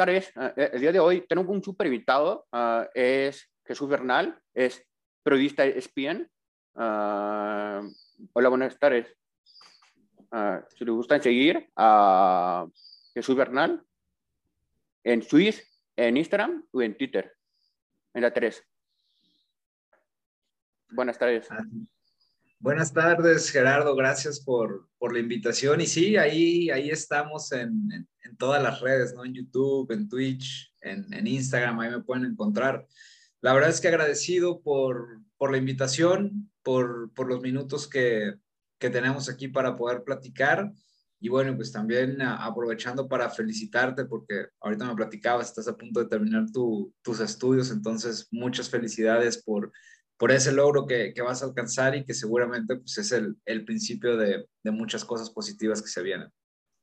tardes. Eh, el día de hoy tengo un super invitado. ah, es Jesús Bernal, es periodista ESPN. Ah, hola, buenas tardes. Ah, si les gustan seguir a Jesús Bernal en Twitch, en Instagram o en Twitter. En la 3. Buenas tardes. Buenas tardes, Gerardo. Gracias por, por la invitación. Y sí, ahí, ahí estamos en, en, en todas las redes, ¿no? En YouTube, en Twitch, en, en, Instagram, ahí me pueden encontrar. La verdad es que agradecido por, por la invitación, por, por los minutos que, que, tenemos aquí para poder platicar. Y bueno, pues también aprovechando para felicitarte porque ahorita me platicabas, estás a punto de terminar tu, tus estudios, entonces muchas felicidades por, por ese logro que, que, vas a alcanzar y que seguramente pues, es el, el principio de, de, muchas cosas positivas que se vienen.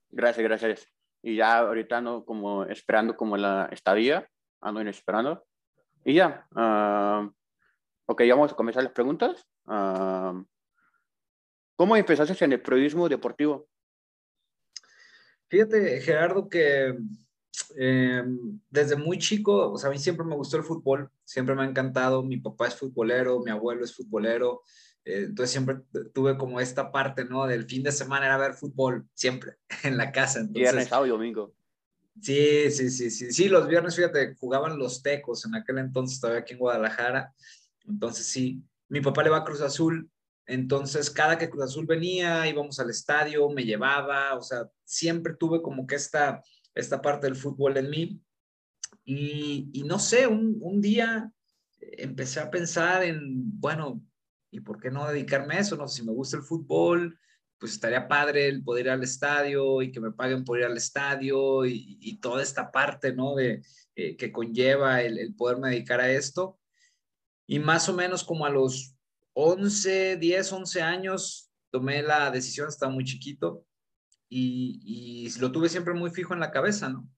Gracias, gracias. Y ya ahorita ando como esperando como la estadía, ando esperando. Y ya, uh, ok, vamos a comenzar las preguntas. Uh, ¿Cómo empezaste en el periodismo deportivo? Fíjate, Gerardo, que eh, desde muy chico, o sea, a mí siempre me gustó el fútbol, siempre me ha encantado, mi papá es futbolero, mi abuelo es futbolero, eh, entonces siempre tuve como esta parte, ¿no? Del fin de semana era ver fútbol, siempre, en la casa. Entonces, viernes, sábado y domingo. Sí, sí, sí, sí, sí, los viernes, fíjate, jugaban los tecos en aquel entonces, todavía aquí en Guadalajara, entonces sí, mi papá le va a Cruz Azul, entonces, cada que Cruz Azul venía, íbamos al estadio, me llevaba, o sea, siempre tuve como que esta, esta parte del fútbol en mí. Y, no sé, un, un, día empecé a pensar en, bueno, ¿y por qué no dedicarme a eso? No si me gusta el fútbol, pues estaría padre el poder ir al estadio y que me paguen por ir al estadio y, y toda esta parte, ¿no? De, eh, que conlleva el, el poderme dedicar a esto. Y más o menos como a los 11, 10, 11 años tomé la decisión, estaba muy chiquito y, y, lo tuve siempre muy fijo en la cabeza, ¿no?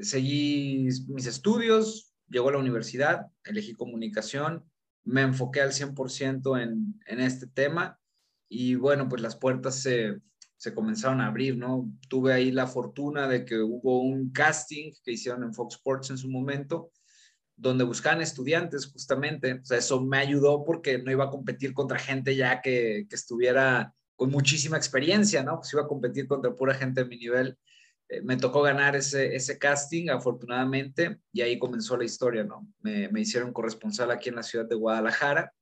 Seguí mis estudios, llegó a la universidad, elegí comunicación, me enfoqué al 100% en, en este tema y bueno, pues las puertas se, se comenzaron a abrir, ¿no? Tuve ahí la fortuna de que hubo un casting que hicieron en Fox Sports en su momento donde buscaban estudiantes justamente. O sea, eso me ayudó porque no iba a competir contra gente ya que, que estuviera con muchísima experiencia, ¿no? Pues iba a competir contra pura gente de mi nivel. Eh, me tocó ganar ese, ese casting, afortunadamente, y ahí comenzó la historia, ¿no? Me, me, hicieron corresponsal aquí en la ciudad de Guadalajara.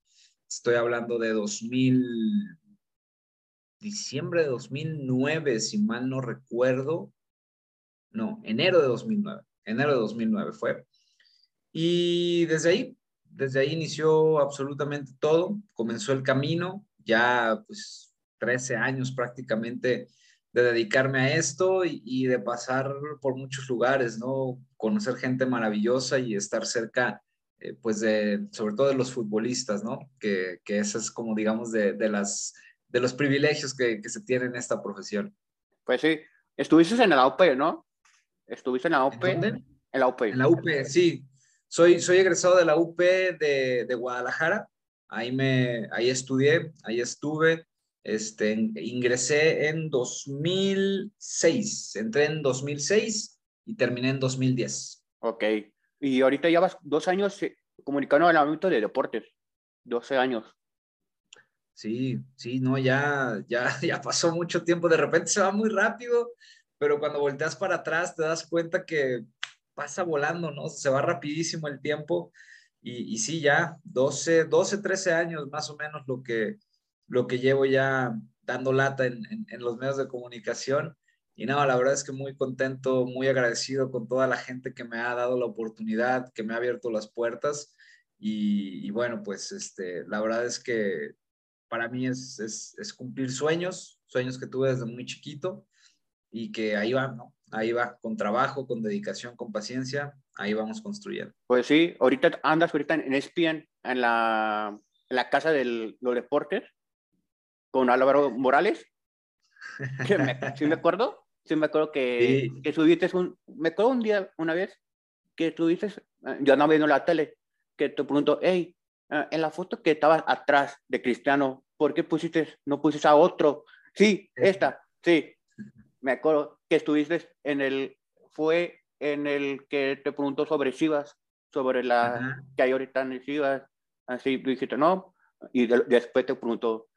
Estoy hablando de 2000, diciembre de 2009, si mal no recuerdo. No, enero de 2009. Enero de 2009 fue. Y desde ahí, desde ahí inició absolutamente todo, comenzó el camino, ya pues 13 años prácticamente de dedicarme a esto y, y, de pasar por muchos lugares, ¿no? Conocer gente maravillosa y estar cerca, eh, pues, de, sobre todo de los futbolistas, ¿no? Que, que eso es como, digamos, de, de, las, de los privilegios que, que se tienen en esta profesión. Pues sí, estuviste en la UP, ¿no? Estuviste en la UP. ¿En, ¿En la UP. En la UP, sí. Soy, soy egresado de la UP de, de, Guadalajara, ahí, me, ahí estudié, ahí estuve, este, ingresé en 2006, entré en 2006 y terminé en 2010. Ok, y ahorita llevas dos años comunicando en el ámbito de deportes, 12 años. Sí, sí, no, ya, ya, ya pasó mucho tiempo, de repente se va muy rápido, pero cuando volteas para atrás te das cuenta que pasa volando, ¿no? Se va rapidísimo el tiempo y, y, sí, ya 12, 12, 13 años más o menos lo que, lo que llevo ya dando lata en, los medios de comunicación. Y nada, la verdad es que muy contento, muy agradecido con toda la gente que me ha dado la oportunidad, que me ha abierto las puertas. Y, bueno, pues este, la verdad es que para mí es, es, cumplir sueños, sueños que tuve desde muy chiquito y que ahí van, ¿no? ahí va, con trabajo, con dedicación, con paciencia, ahí vamos construyendo. Pues sí, ahorita andas ahorita en ESPN, en la, la casa de los deportes, con Álvaro Morales. Que me, ¿Sí me acuerdo? Sí me acuerdo que, sí. que subiste un, me acuerdo un día, una vez, que subiste, yo no viendo la tele, que te pregunto, hey, en la foto que estaba atrás de Cristiano, ¿por qué pusiste, no pusiste a otro? Sí, esta, sí, me acuerdo que estuviste en el, fue en el que te preguntó sobre Chivas, sobre la que hay ahorita en Chivas. Así dijiste, no. Y después te preguntó,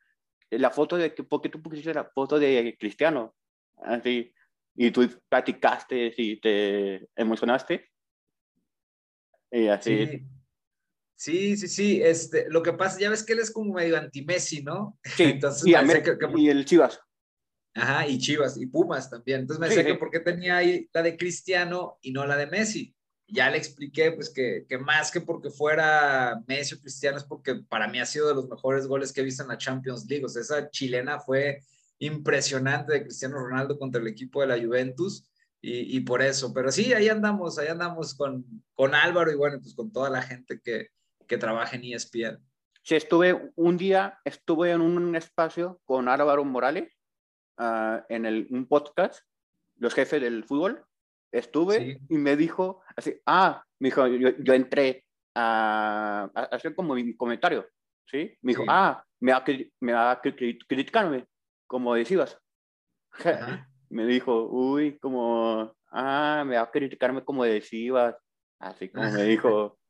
la foto de, ¿por qué tú pusiste la foto de Cristiano? Así, y tú platicaste y te emocionaste. Y así. Sí. Sí, sí, sí. Este, lo que pasa, ya ves que él es como medio anti-Messi, ¿no? Sí, Entonces, y, y el Chivas. Ajá, y Chivas y Pumas también. Entonces me decía que por qué tenía ahí la de Cristiano y no la de Messi. Ya le expliqué, pues, que, que, más que porque fuera Messi o Cristiano, es porque para mí ha sido de los mejores goles que he visto en la Champions League. O sea, esa chilena fue impresionante de Cristiano Ronaldo contra el equipo de la Juventus. Y, y por eso, pero sí, ahí andamos, ahí andamos con, con Álvaro y bueno, pues con toda la gente que, que trabaja en ESPN. Sí, estuve un día, estuve en un espacio con Álvaro Morales uh, en el, un podcast, los jefes del fútbol, estuve sí. y me dijo así, ah, me dijo, yo, yo entré a, a, hacer como mi comentario, ¿sí? Me dijo, sí. ah, me va, me va a criticarme, como decías. me dijo, uy, como, ah, me va a criticarme como decías, así como me dijo.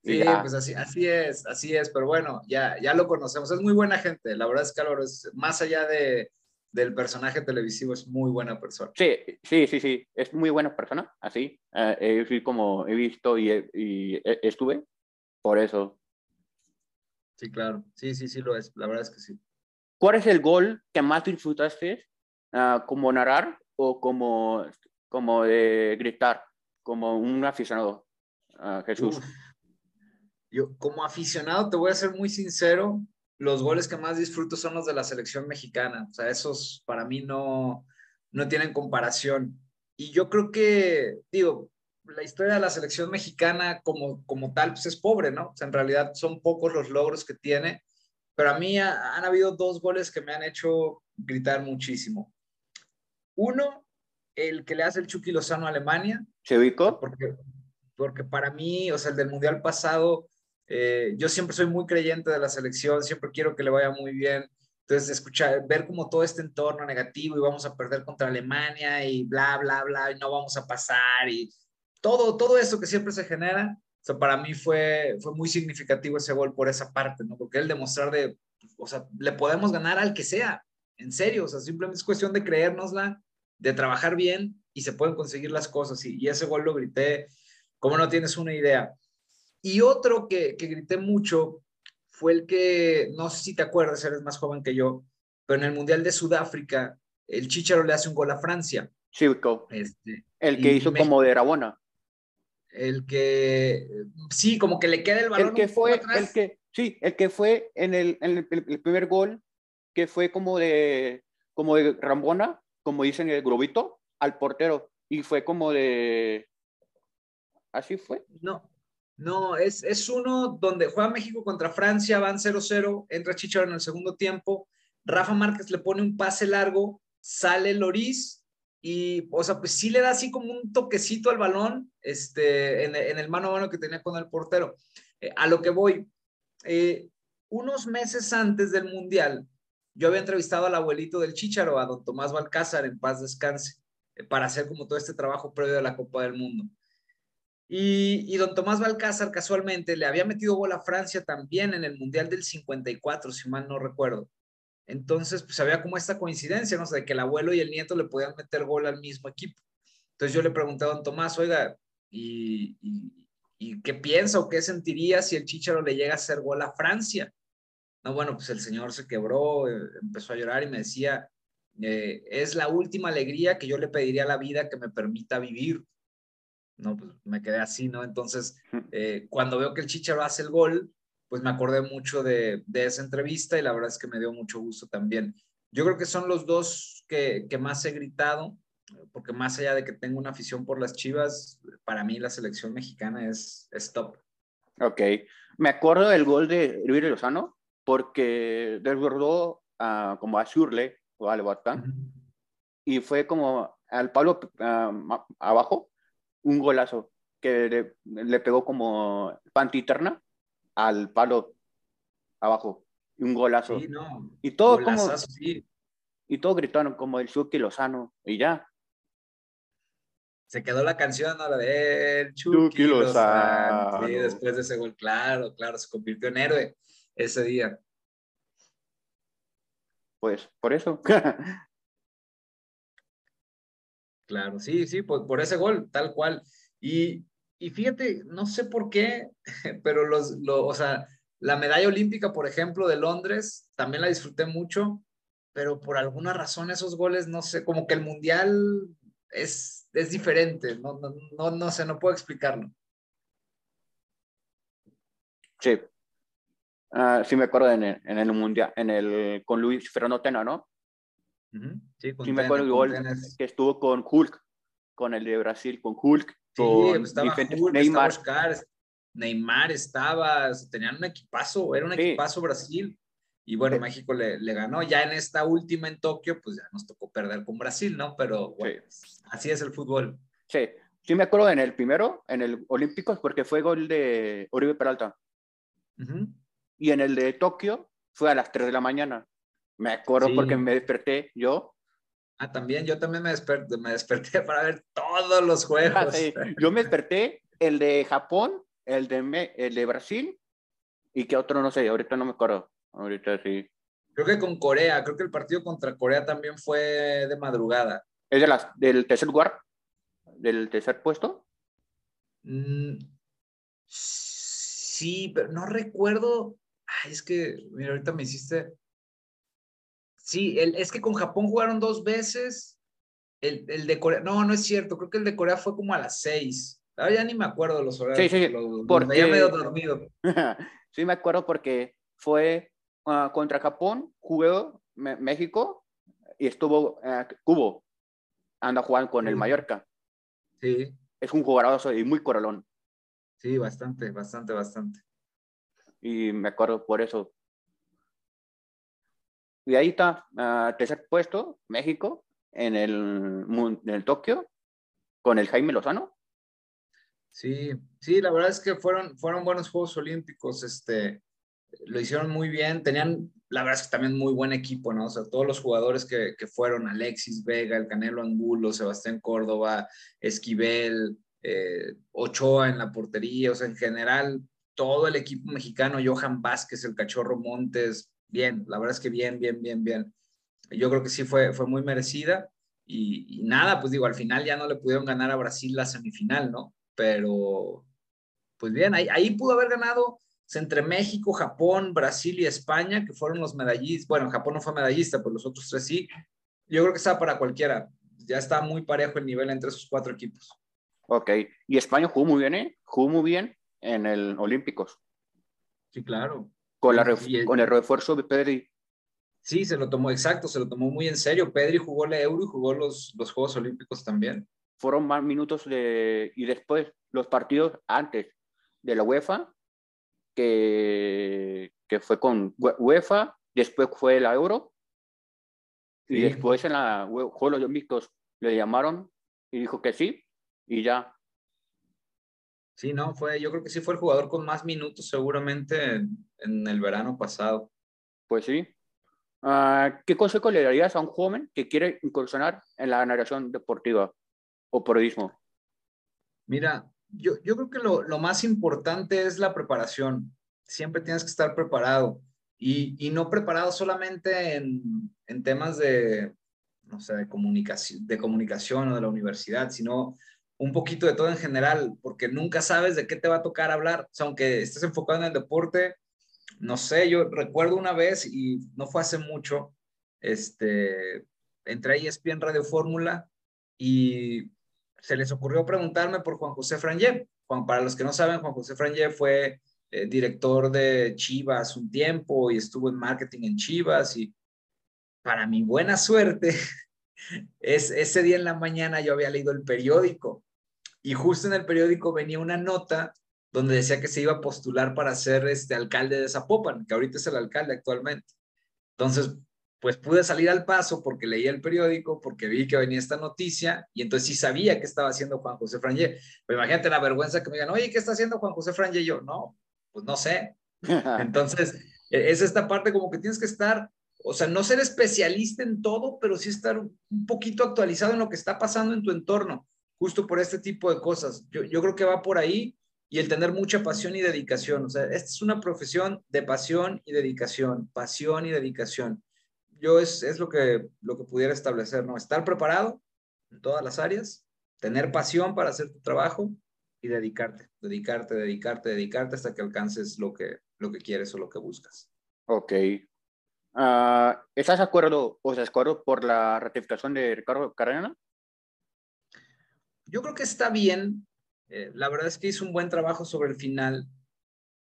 Sí, pues así, así es, así es, pero bueno, ya, ya lo conocemos, es muy buena gente, la verdad es que Álvaro es más allá de, del personaje televisivo, es muy buena persona. Sí, sí, sí, sí, es muy buena persona, así, eh, como he visto y, y, estuve, por eso. Sí, claro, sí, sí, sí lo es, la verdad es que sí. ¿Cuál es el gol que más disfrutaste uh, como narrar o como, como de gritar, como un aficionado, uh, Jesús? Uf. Yo como aficionado te voy a ser muy sincero, los goles que más disfruto son los de la selección mexicana. O sea, esos para mí no, no tienen comparación. Y yo creo que, digo, la historia de la selección mexicana como, como tal, pues es pobre, ¿no? O sea, en realidad son pocos los logros que tiene, pero a mí ha, han habido dos goles que me han hecho gritar muchísimo. Uno, el que le hace el Chucky Lozano a Alemania. ¿Se ubicó? Porque, porque para mí, o sea, el del Mundial pasado, eh, yo siempre soy muy creyente de la selección, siempre quiero que le vaya muy bien. Entonces, escuchar, ver como todo este entorno negativo y vamos a perder contra Alemania y bla, bla, bla, y no vamos a pasar y todo, todo eso que siempre se genera, o sea, para mí fue, fue muy significativo ese gol por esa parte, ¿no? Porque el demostrar de, o sea, le podemos ganar al que sea, en serio, o sea, simplemente es cuestión de creérnosla, de trabajar bien y se pueden conseguir las cosas. Y, y ese gol lo grité, como no tienes una idea. Y otro que, que, grité mucho fue el que, no sé si te acuerdas, eres más joven que yo, pero en el Mundial de Sudáfrica, el Chicharo le hace un gol a Francia. Sí, este, el que hizo como de Rabona. El que, sí, como que le queda el balón. El que fue, el que, sí, el que fue en el, en el, el, primer gol, que fue como de, como de Rambona, como dicen el globito, al portero. Y fue como de, ¿así fue? No, no, es, es uno donde juega México contra Francia, van 0-0, entra Chicharo en el segundo tiempo, Rafa Márquez le pone un pase largo, sale Loris y, o sea, pues sí le da así como un toquecito al balón este, en, el mano a mano que tenía con el portero. Eh, a lo que voy, eh, unos meses antes del Mundial, yo había entrevistado al abuelito del Chicharo, a don Tomás Balcázar, en paz descanse, eh, para hacer como todo este trabajo previo a la Copa del Mundo. Y, don Tomás Balcázar casualmente le había metido gol a Francia también en el Mundial del 54, si mal no recuerdo. Entonces, pues había como esta coincidencia, ¿no? De que el abuelo y el nieto le podían meter gol al mismo equipo. Entonces yo le pregunté a don Tomás, oiga, ¿y, y, y qué piensa o qué sentiría si el Chicharo le llega a hacer gol a Francia? No, bueno, pues el señor se quebró, eh, empezó a llorar y me decía, eh, es la última alegría que yo le pediría a la vida que me permita vivir no, pues me quedé así, ¿no? Entonces, eh, cuando veo que el Chicharo hace el gol, pues me acordé mucho de, de, esa entrevista y la verdad es que me dio mucho gusto también. Yo creo que son los dos que, que más he gritado, porque más allá de que tengo una afición por las Chivas, para mí la selección mexicana es, es top. Ok, me acuerdo del gol de Luis Lozano, porque desbordó uh, como a Shurle o al Batán, uh -huh. y fue como al palo uh, abajo, un golazo que le, le pegó como pantiterna al palo abajo. Un golazo. Sí, no. Y todo como. Sí. Y todo gritaron como el Chucky Lozano. Y ya. se quedó la canción, a la de El Chucky, Lozano. Sí, después de ese gol, claro, claro, se convirtió en héroe ese día. Pues por eso. claro, sí, sí, por, por ese gol, tal cual. Y, y fíjate, no sé por qué, pero los, o sea, la medalla olímpica, por ejemplo, de Londres, también la disfruté mucho, pero por alguna razón esos goles, no sé, como que el mundial es, es diferente, no, no, no, sé, no puedo explicarlo. Sí. Ah, sí me acuerdo en el, en el mundial, en el, con Luis Fernando Tena, ¿no? Sí, con sí me acuerdo el gol que estuvo con Hulk, con el de Brasil, con Hulk, sí, con estaba Hulk, Neymar. Estaba Neymar estaba, tenían un equipazo, era un equipazo Brasil. Y bueno, México le, le, ganó. Ya en esta última en Tokio, pues ya nos tocó perder con Brasil, ¿no? Pero bueno, así es el fútbol. Sí, sí me acuerdo en el primero, en el Olímpicos, porque fue gol de Oribe Peralta. Y en el de Tokio fue a las 3 de la mañana. Me acuerdo porque me desperté yo. Ah, también, yo también me desperté, me desperté para ver todos los juegos. Ah, sí. Yo me desperté, el de Japón, el de, el de Brasil, y que otro no sé, ahorita no me acuerdo. Ahorita sí. Creo que con Corea, creo que el partido contra Corea también fue de madrugada. ¿Es de las, del tercer lugar? ¿Del tercer puesto? Mm, sí, pero no recuerdo. Ay, es que, mira, ahorita me hiciste. Sí, el, es que con Japón jugaron dos veces. El, el, de Corea, no, no es cierto, creo que el de Corea fue como a las seis. Ahora ya ni me acuerdo los horarios. Sí, sí, porque... ya medio dormido. sí, me acuerdo porque fue Ah, contra Japón jugó México y estuvo uh, Cubo. Anda jugando con el Mallorca. Sí. Es un jugador y muy coralón. Sí, bastante, bastante, bastante. Y me acuerdo por eso. Y ahí está, uh, tercer puesto, México, en el, en el Tokio, con el Jaime Lozano. Sí, sí, la verdad es que fueron, fueron buenos Juegos Olímpicos. Este, lo hicieron muy bien, tenían, la verdad es que también muy buen equipo, ¿no? O sea, todos los jugadores que, que fueron, Alexis Vega, el Canelo Angulo, Sebastián Córdoba, Esquivel, eh, Ochoa en la portería, o sea, en general, todo el equipo mexicano, Johan Vázquez, el Cachorro Montes, bien, la verdad es que bien, bien, bien, bien. Yo creo que sí fue, fue muy merecida y, nada, pues digo, al final ya no le pudieron ganar a Brasil la semifinal, ¿no? Pero, pues bien, ahí, ahí pudo haber ganado entre México, Japón, Brasil y España, que fueron los medallistas. Bueno, Japón no fue medallista, pero los otros tres sí. Yo creo que está para cualquiera. Ya está muy parejo el nivel entre esos cuatro equipos. Ok. Y España jugó muy bien, ¿eh? Jugó muy bien en el Olímpicos. Sí, claro. Con, la con el refuerzo de Pedri. Sí, se lo tomó, exacto, se lo tomó muy en serio. Pedri jugó la Euro y jugó los, los Juegos Olímpicos también. Fueron más minutos de, y después los partidos antes de la UEFA que, que fue con UEFA, después fue la Euro, y después en la Juegos Olímpicos le llamaron y dijo que sí, y ya. Sí, no, fue, yo creo que sí fue el jugador con más minutos seguramente en, el verano pasado. Pues sí. Ah, ¿Qué consejo le darías a un joven que quiere incursionar en la narración deportiva o periodismo? Mira, yo, yo creo que lo, lo, más importante es la preparación. Siempre tienes que estar preparado y, y no preparado solamente en, en, temas de, no sé, de comunicación, de comunicación o de la universidad, sino un poquito de todo en general, porque nunca sabes de qué te va a tocar hablar. O sea, aunque estés enfocado en el deporte, no sé, yo recuerdo una vez y no fue hace mucho, este, entré a ESPN Radio Fórmula y se les ocurrió preguntarme por Juan José Frangé. Juan, para los que no saben, Juan José Frangé fue eh, director de Chivas un tiempo y estuvo en marketing en Chivas y para mi buena suerte, es, ese día en la mañana yo había leído el periódico y justo en el periódico venía una nota donde decía que se iba a postular para ser este alcalde de Zapopan, que ahorita es el alcalde actualmente. Entonces, pues pude salir al paso porque leí el periódico, porque vi que venía esta noticia y entonces sí sabía qué estaba haciendo Juan José Frangé. Pero imagínate la vergüenza que me digan, oye, ¿qué está haciendo Juan José Frangé? Y yo, no, pues no sé. Entonces, e-, es esta parte como que tienes que estar, o sea, no ser especialista en todo, pero sí estar un poquito actualizado en lo que está pasando en tu entorno. Justo por este tipo de cosas. Yo, yo creo que va por ahí y el tener mucha pasión y dedicación. O sea, esta es una profesión de pasión y dedicación, pasión y dedicación. Yo es, es lo, que, lo que pudiera establecer, ¿no? Estar preparado en todas las áreas, tener pasión para hacer tu trabajo y dedicarte, dedicarte, dedicarte, dedicarte hasta que alcances lo que, lo que quieres o lo que buscas. Ok. Ah, ¿Estás de acuerdo o de por la ratificación de Ricardo Carrera? Yo creo que está bien. Eh, la verdad es que hizo un buen trabajo sobre el final.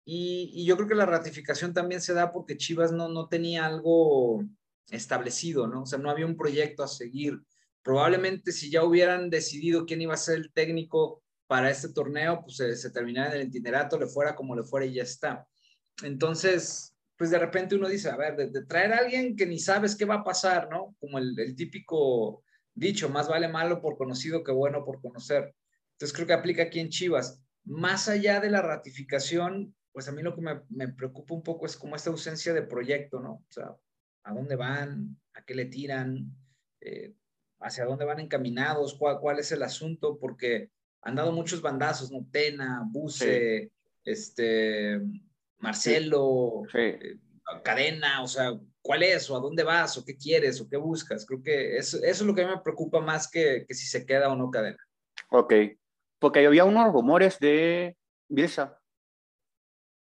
Y, yo creo que la ratificación también se da porque Chivas no, no tenía algo establecido, ¿no? O sea, no había un proyecto a seguir. Probablemente si ya hubieran decidido quién iba a ser el técnico para este torneo, pues se, se terminara en el itinerato, le fuera como le fuera y ya está. Entonces, pues de repente uno dice, a ver, de, traer a alguien que ni sabes qué va a pasar, ¿no? Como el, típico dicho, más vale malo por conocido que bueno por conocer. Entonces creo que aplica aquí en Chivas. Más allá de la ratificación, pues a mí lo que me, me preocupa un poco es como esta ausencia de proyecto, ¿no? O sea, ¿a dónde van? ¿A qué le tiran? Eh, ¿Hacia dónde van encaminados? ¿Cuál, ¿Cuál, es el asunto? Porque han dado muchos bandazos, ¿no? Tena, Buse, sí. este Marcelo, sí. Eh, cadena, o sea, ¿cuál es? ¿O a dónde vas? ¿O qué quieres? ¿O qué buscas? Creo que eso, eso es lo que a mí me preocupa más que, que, si se queda o no cadena. Ok, porque había unos rumores de Bielsa.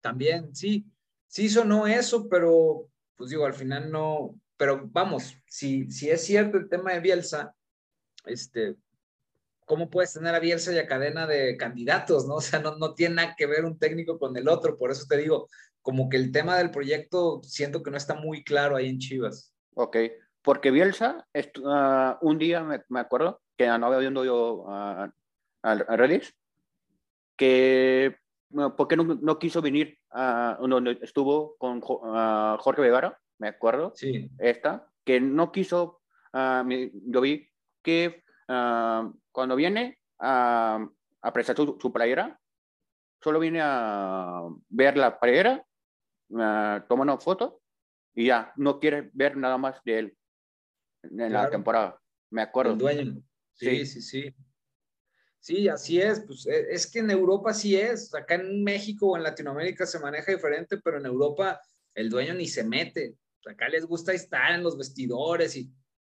También, sí, sí sonó eso, pero pues digo, al final no, pero vamos, si, si es cierto el tema de Bielsa, este, ¿cómo puedes tener a Bielsa y a cadena de candidatos, no? O sea, no, no tiene nada que ver un técnico con el otro, por eso te digo, como que el tema del proyecto siento que no está muy claro ahí en Chivas. Ok, porque Bielsa, uh, un día me, me, acuerdo que andaba viendo yo uh, a Redis, que uh, porque no, no, quiso venir a donde estuvo con Jorge Vegara, me acuerdo, sí. esta, que no quiso, yo vi que cuando viene a, a prestar su, su, playera, solo viene a ver la playera, uh, toma una foto y ya, no quiere ver nada más de él en claro. la temporada. Me acuerdo. El dueño. Sí, sí, sí, sí. Sí, así es. Pues es que en Europa sí es. Acá en México o en Latinoamérica se maneja diferente, pero en Europa el dueño ni se mete. Acá les gusta estar en los vestidores y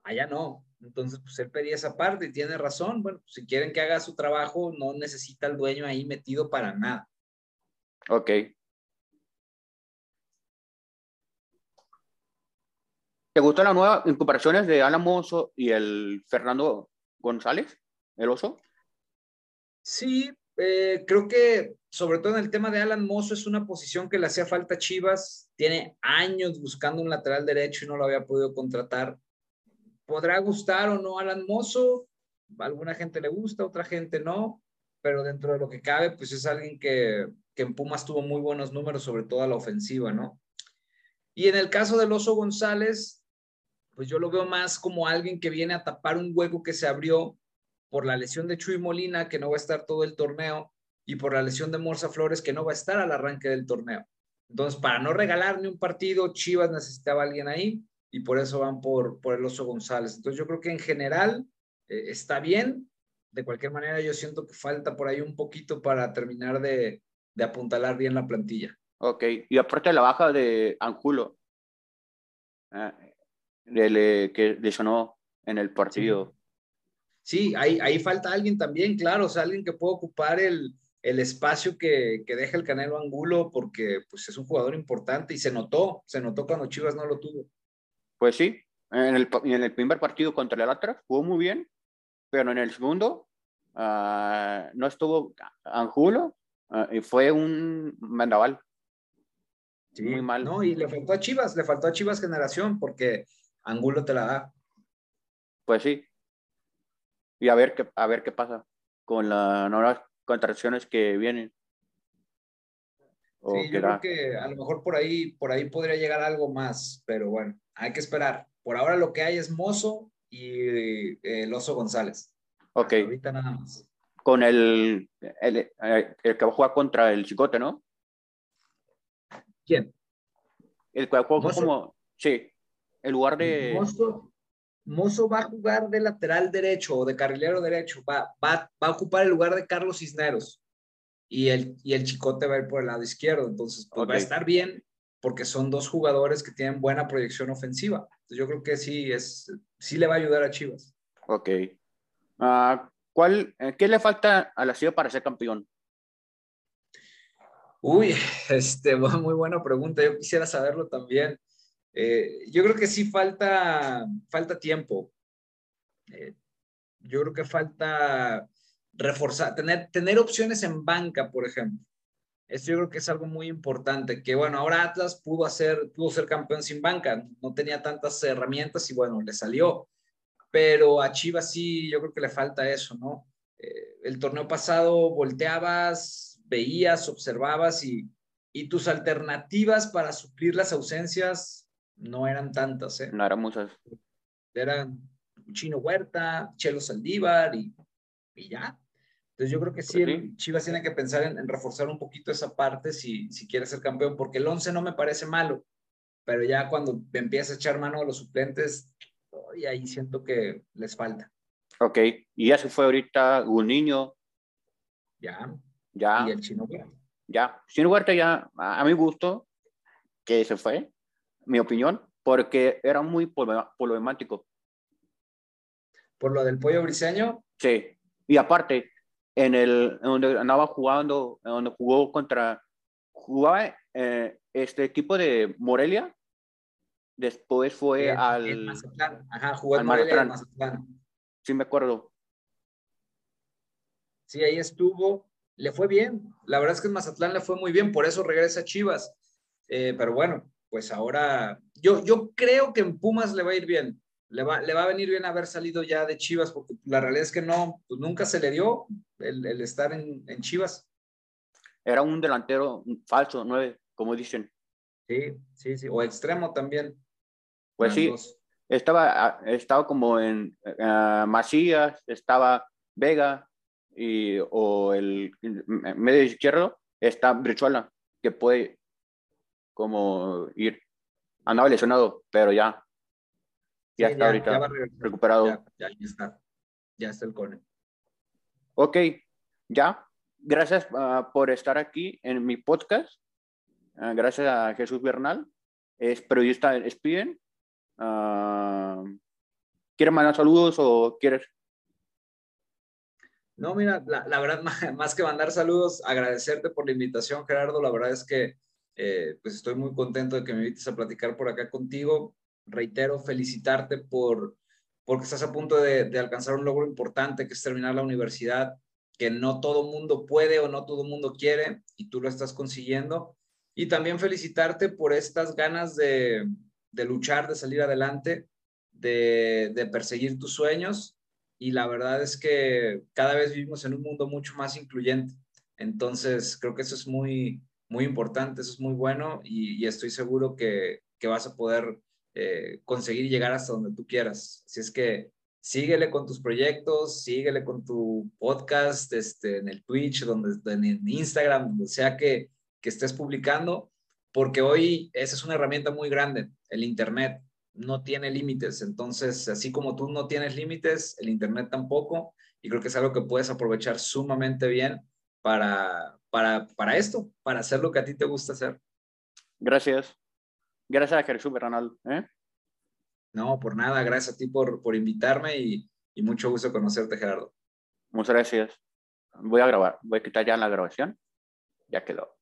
allá no. Entonces, pues él pedía esa parte y tiene razón. Bueno, pues, si quieren que haga su trabajo, no necesita el dueño ahí metido para nada. Ok. ¿Te gustó la nueva incorporaciones de Alan Mozo y el Fernando González, el oso? Sí, eh, creo que sobre todo en el tema de Alan Mozo es una posición que le hacía falta a Chivas. Tiene años buscando un lateral derecho y no lo había podido contratar podrá gustar o no Alan Mozo, alguna gente le gusta, otra gente no, pero dentro de lo que cabe, pues es alguien que, que en Pumas tuvo muy buenos números, sobre todo a la ofensiva, ¿no? Y en el caso del Oso González, pues yo lo veo más como alguien que viene a tapar un hueco que se abrió por la lesión de Chuy Molina, que no va a estar todo el torneo, y por la lesión de Morza Flores, que no va a estar al arranque del torneo. Entonces, para no regalar ni un partido, Chivas necesitaba alguien ahí y por eso van por, por el Oso González. Entonces yo creo que en general eh, está bien. De cualquier manera yo siento que falta por ahí un poquito para terminar de, apuntalar bien la plantilla. Ok, y aparte la baja de Angulo, eh, de, que lesionó en el partido. Sí, sí ahí, ahí falta alguien también, claro, o sea, alguien que pueda ocupar el, el espacio que, que, deja el Canelo Angulo porque pues, es un jugador importante y se notó, se notó cuando Chivas no lo tuvo. Pues sí, en el, en el primer partido contra el Atlas jugó muy bien, pero en el segundo uh, no estuvo Angulo uh, y fue un mandaval. Sí, muy mal. No, y le faltó a Chivas, le faltó a Chivas generación porque Angulo te la da. Pues sí. Y a ver qué, a ver qué pasa con las nuevas contracciones que vienen. Sí, yo creo que a lo mejor por ahí, por ahí podría llegar algo más, pero bueno, hay que esperar. Por ahora lo que hay es Mozo y eh, el Oso González. Ok. Hasta ahorita nada más. Con el, el, el, que va a jugar contra el Chicote, ¿no? ¿Quién? El que juega como, sí, el lugar de... Mozo, Mozo va a jugar de lateral derecho o de carrilero derecho, va, va, va a ocupar el lugar de Carlos Cisneros y el, y el Chicote va a ir por el lado izquierdo, entonces pues, va a estar bien porque son dos jugadores que tienen buena proyección ofensiva. Entonces, yo creo que sí, es, sí le va a ayudar a Chivas. Ok. Uh, ¿cuál, eh, ¿Qué le falta a la Ciudad para ser campeón? Uy, este, muy buena pregunta. Yo quisiera saberlo también. Eh, yo creo que sí falta, falta tiempo. Eh, yo creo que falta reforzar, tener, tener opciones en banca, por ejemplo. Esto yo creo que es algo muy importante, que bueno, ahora Atlas pudo, hacer, pudo ser campeón sin banca, no tenía tantas herramientas y bueno, le salió. Pero a Chivas sí, yo creo que le falta eso, ¿no? Eh, el torneo pasado volteabas, veías, observabas y, y tus alternativas para suplir las ausencias no eran tantas, ¿eh? No eran muchas. Eran Chino Huerta, Chelo Saldívar y, y ya. Entonces yo creo que sí, pues Chivas tiene que pensar en, reforzar un poquito esa parte si, si quiere ser campeón, porque el 11 no me parece malo, pero ya cuando empieza a echar mano a los suplentes, y ahí siento que les falta. Ok, y ya se fue ahorita un niño. Ya. Ya. Y el Chino Huerta. Ya. Chino Huerta ya, a, a mi gusto, que se fue, mi opinión, porque era muy problemático. ¿Por lo del pollo briseño? Sí, y aparte, en el donde andaba jugando, donde jugó contra, jugaba eh, este equipo de Morelia, después fue al... Mazatlán, ajá, jugó en Morelia Mazatlán. Sí, me acuerdo. Sí, ahí estuvo, le fue bien, la verdad es que en Mazatlán le fue muy bien, por eso regresa a Chivas, eh, pero bueno, pues ahora yo, yo creo que en Pumas le va a ir bien. Le va, le va a venir bien haber salido ya de Chivas, porque la realidad es que no, pues nunca se le dio el, el estar en, en, Chivas. Era un delantero falso, nueve, como dicen. Sí, sí, sí, o extremo también. Pues sí, estaba, estaba como en uh, Macías, estaba Vega, y, o el medio izquierdo está Brichuela, que puede como ir. Andaba lesionado, pero ya. Ya está ahorita recuperado. Ya, ya, está. Ya está el cone. Ok, ya. Gracias uh, por estar aquí en mi podcast. Uh, gracias a Jesús Bernal. Es periodista en ESPN. Uh, ¿Quieres mandar saludos o quieres no, mira, la, la, verdad, más que mandar saludos, agradecerte por la invitación, Gerardo. La verdad es que eh, pues estoy muy contento de que me invites a platicar por acá contigo. Reitero, felicitarte por porque estás a punto de, de alcanzar un logro importante, que es terminar la universidad, que no todo mundo puede o no todo mundo quiere, y tú lo estás consiguiendo. Y también felicitarte por estas ganas de, de luchar, de salir adelante, de, de perseguir tus sueños. Y la verdad es que cada vez vivimos en un mundo mucho más incluyente. Entonces, creo que eso es muy, muy importante, eso es muy bueno y, estoy seguro que, que, vas a poder eh, conseguir llegar hasta donde tú quieras. Así es que síguele con tus proyectos, síguele con tu podcast, este, en el Twitch, donde, en Instagram, donde sea que, que estés publicando, porque hoy esa es una herramienta muy grande, el Internet no tiene límites, entonces así como tú no tienes límites, el Internet tampoco, y creo que es algo que puedes aprovechar sumamente bien para, para, para esto, para hacer lo que a ti te gusta hacer. Gracias. Gracias a Jesús Bernal. ¿eh? No, por nada, gracias a ti por, por invitarme y, y mucho gusto conocerte, Gerardo. Muchas gracias. Voy a grabar, voy a quitar ya la grabación. Ya quedó.